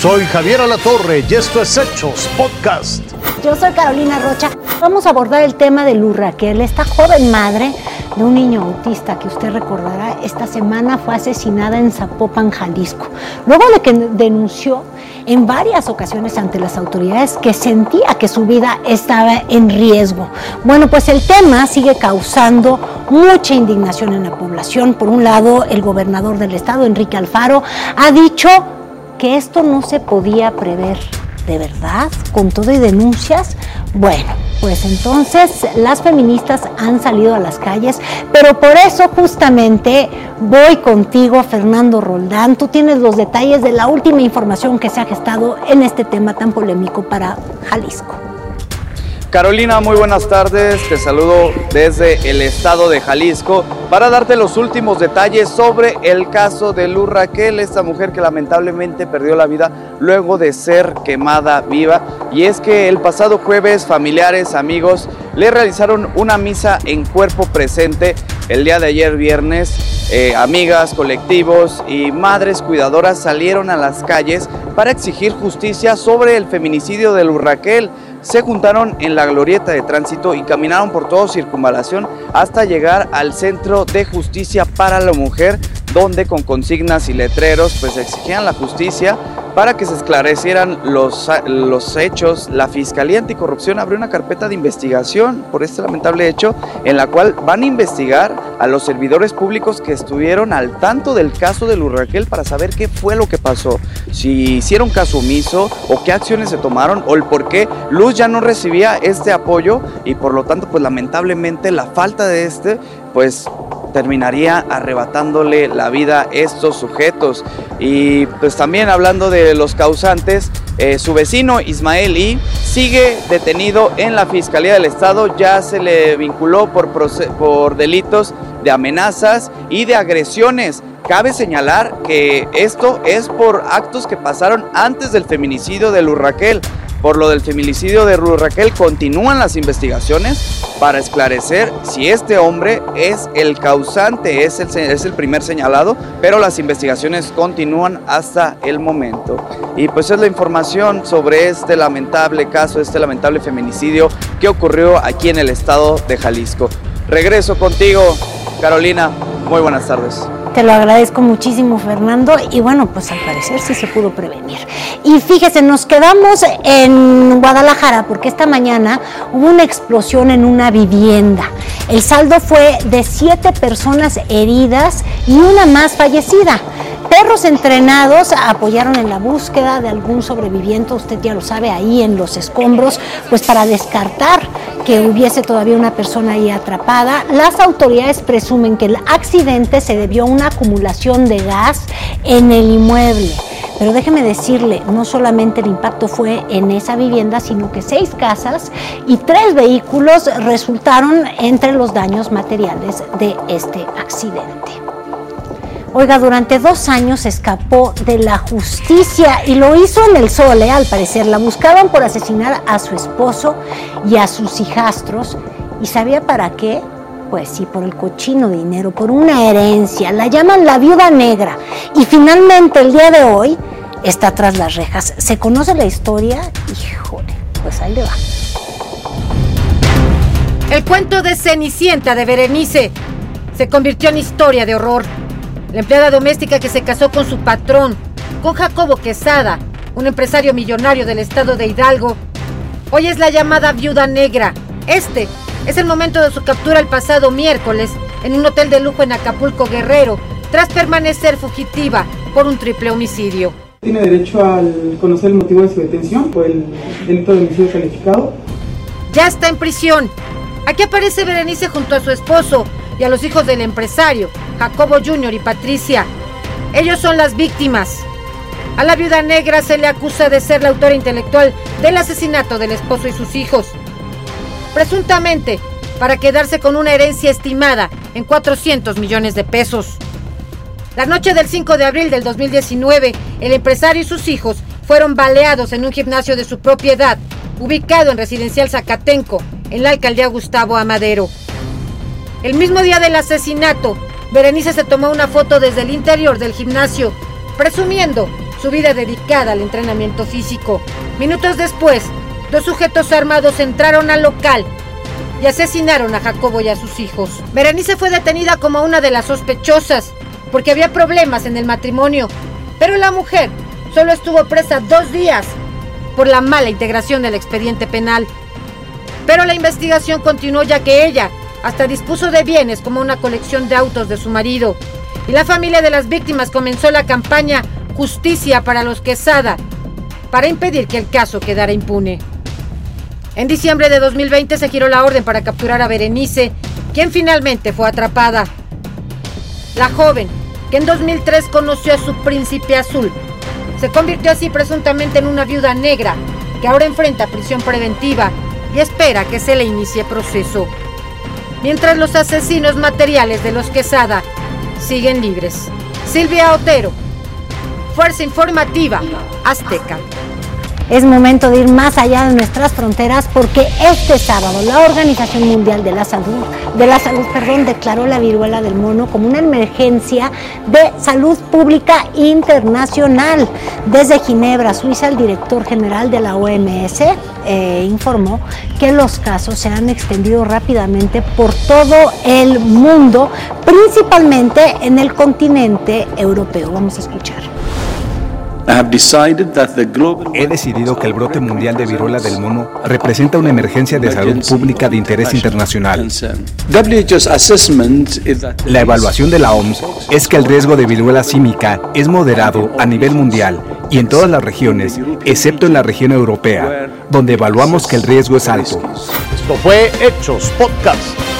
Soy Javier Alatorre y esto es Hechos Podcast. Yo soy Carolina Rocha. Vamos a abordar el tema de Luz Raquel, esta joven madre de un niño autista que usted recordará esta semana fue asesinada en Zapopan, Jalisco. Luego de que denunció en varias ocasiones ante las autoridades que sentía que su vida estaba en riesgo. Bueno, pues el tema sigue causando mucha indignación en la población. Por un lado, el gobernador del estado, Enrique Alfaro, ha dicho que esto no se podía prever. ¿De verdad? ¿Con todo y denuncias? Bueno, pues entonces las feministas han salido a las calles, pero por eso justamente voy contigo, Fernando Roldán. Tú tienes los detalles de la última información que se ha gestado en este tema tan polémico para Jalisco. Carolina, muy buenas tardes. Te saludo desde el estado de Jalisco para darte los últimos detalles sobre el caso de Luz Raquel, esta mujer que lamentablemente perdió la vida luego de ser quemada viva. Y es que el pasado jueves familiares, amigos, le realizaron una misa en cuerpo presente. El día de ayer viernes, eh, amigas, colectivos y madres cuidadoras salieron a las calles para exigir justicia sobre el feminicidio de Luz Raquel se juntaron en la glorieta de tránsito y caminaron por toda circunvalación hasta llegar al Centro de Justicia para la Mujer, donde con consignas y letreros pues exigían la justicia para que se esclarecieran los, los hechos. La Fiscalía Anticorrupción abrió una carpeta de investigación por este lamentable hecho en la cual van a investigar a los servidores públicos que estuvieron al tanto del caso de Luz Raquel para saber qué fue lo que pasó, si hicieron caso omiso o qué acciones se tomaron o el por qué Luz ya no recibía este apoyo y por lo tanto pues lamentablemente la falta de este pues terminaría arrebatándole la vida a estos sujetos. Y pues también hablando de los causantes, eh, su vecino Ismael I sigue detenido en la Fiscalía del Estado, ya se le vinculó por, por delitos de amenazas y de agresiones. Cabe señalar que esto es por actos que pasaron antes del feminicidio de Luz Raquel. Por lo del feminicidio de Ruth Raquel continúan las investigaciones para esclarecer si este hombre es el causante, es el, es el primer señalado, pero las investigaciones continúan hasta el momento. Y pues es la información sobre este lamentable caso, este lamentable feminicidio que ocurrió aquí en el estado de Jalisco. Regreso contigo, Carolina. Muy buenas tardes. Te lo agradezco muchísimo, Fernando. Y bueno, pues al parecer sí se pudo prevenir. Y fíjese, nos quedamos en Guadalajara porque esta mañana hubo una explosión en una vivienda. El saldo fue de siete personas heridas y una más fallecida. Perros entrenados apoyaron en la búsqueda de algún sobreviviente, usted ya lo sabe, ahí en los escombros, pues para descartar que hubiese todavía una persona ahí atrapada. Las autoridades presumen que el accidente se debió a una acumulación de gas en el inmueble. Pero déjeme decirle, no solamente el impacto fue en esa vivienda, sino que seis casas y tres vehículos resultaron entre los daños materiales de este accidente. Oiga, durante dos años escapó de la justicia y lo hizo en el Sole, ¿eh? al parecer. La buscaban por asesinar a su esposo y a sus hijastros. ¿Y sabía para qué? Pues sí, por el cochino dinero, por una herencia. La llaman la viuda negra. Y finalmente el día de hoy está tras las rejas. ¿Se conoce la historia? Híjole, pues ahí le va. El cuento de Cenicienta de Berenice se convirtió en historia de horror. La empleada doméstica que se casó con su patrón, con Jacobo Quesada, un empresario millonario del estado de Hidalgo, hoy es la llamada viuda negra. Este es el momento de su captura el pasado miércoles en un hotel de lujo en Acapulco Guerrero, tras permanecer fugitiva por un triple homicidio. Tiene derecho a conocer el motivo de su detención por el delito de homicidio calificado. Ya está en prisión. Aquí aparece Berenice junto a su esposo, y a los hijos del empresario, Jacobo Jr. y Patricia. Ellos son las víctimas. A la viuda negra se le acusa de ser la autora intelectual del asesinato del esposo y sus hijos. Presuntamente, para quedarse con una herencia estimada en 400 millones de pesos. La noche del 5 de abril del 2019, el empresario y sus hijos fueron baleados en un gimnasio de su propiedad, ubicado en Residencial Zacatenco, en la alcaldía Gustavo Amadero. El mismo día del asesinato, Berenice se tomó una foto desde el interior del gimnasio, presumiendo su vida dedicada al entrenamiento físico. Minutos después, dos sujetos armados entraron al local y asesinaron a Jacobo y a sus hijos. Berenice fue detenida como una de las sospechosas porque había problemas en el matrimonio, pero la mujer solo estuvo presa dos días por la mala integración del expediente penal. Pero la investigación continuó ya que ella hasta dispuso de bienes como una colección de autos de su marido. Y la familia de las víctimas comenzó la campaña Justicia para los Quesada para impedir que el caso quedara impune. En diciembre de 2020 se giró la orden para capturar a Berenice, quien finalmente fue atrapada. La joven, que en 2003 conoció a su príncipe azul, se convirtió así presuntamente en una viuda negra, que ahora enfrenta prisión preventiva y espera que se le inicie proceso. Mientras los asesinos materiales de los Quesada siguen libres. Silvia Otero, Fuerza Informativa Azteca. Es momento de ir más allá de nuestras fronteras porque este sábado la Organización Mundial de la Salud, de la Salud, perdón, declaró la viruela del mono como una emergencia de salud pública internacional. Desde Ginebra, Suiza, el director general de la OMS eh, informó que los casos se han extendido rápidamente por todo el mundo, principalmente en el continente europeo. Vamos a escuchar. He decidido que el brote mundial de viruela del mono representa una emergencia de salud pública de interés internacional. La evaluación de la OMS es que el riesgo de viruela símica es moderado a nivel mundial y en todas las regiones, excepto en la región europea, donde evaluamos que el riesgo es alto. Esto fue Hechos Podcast.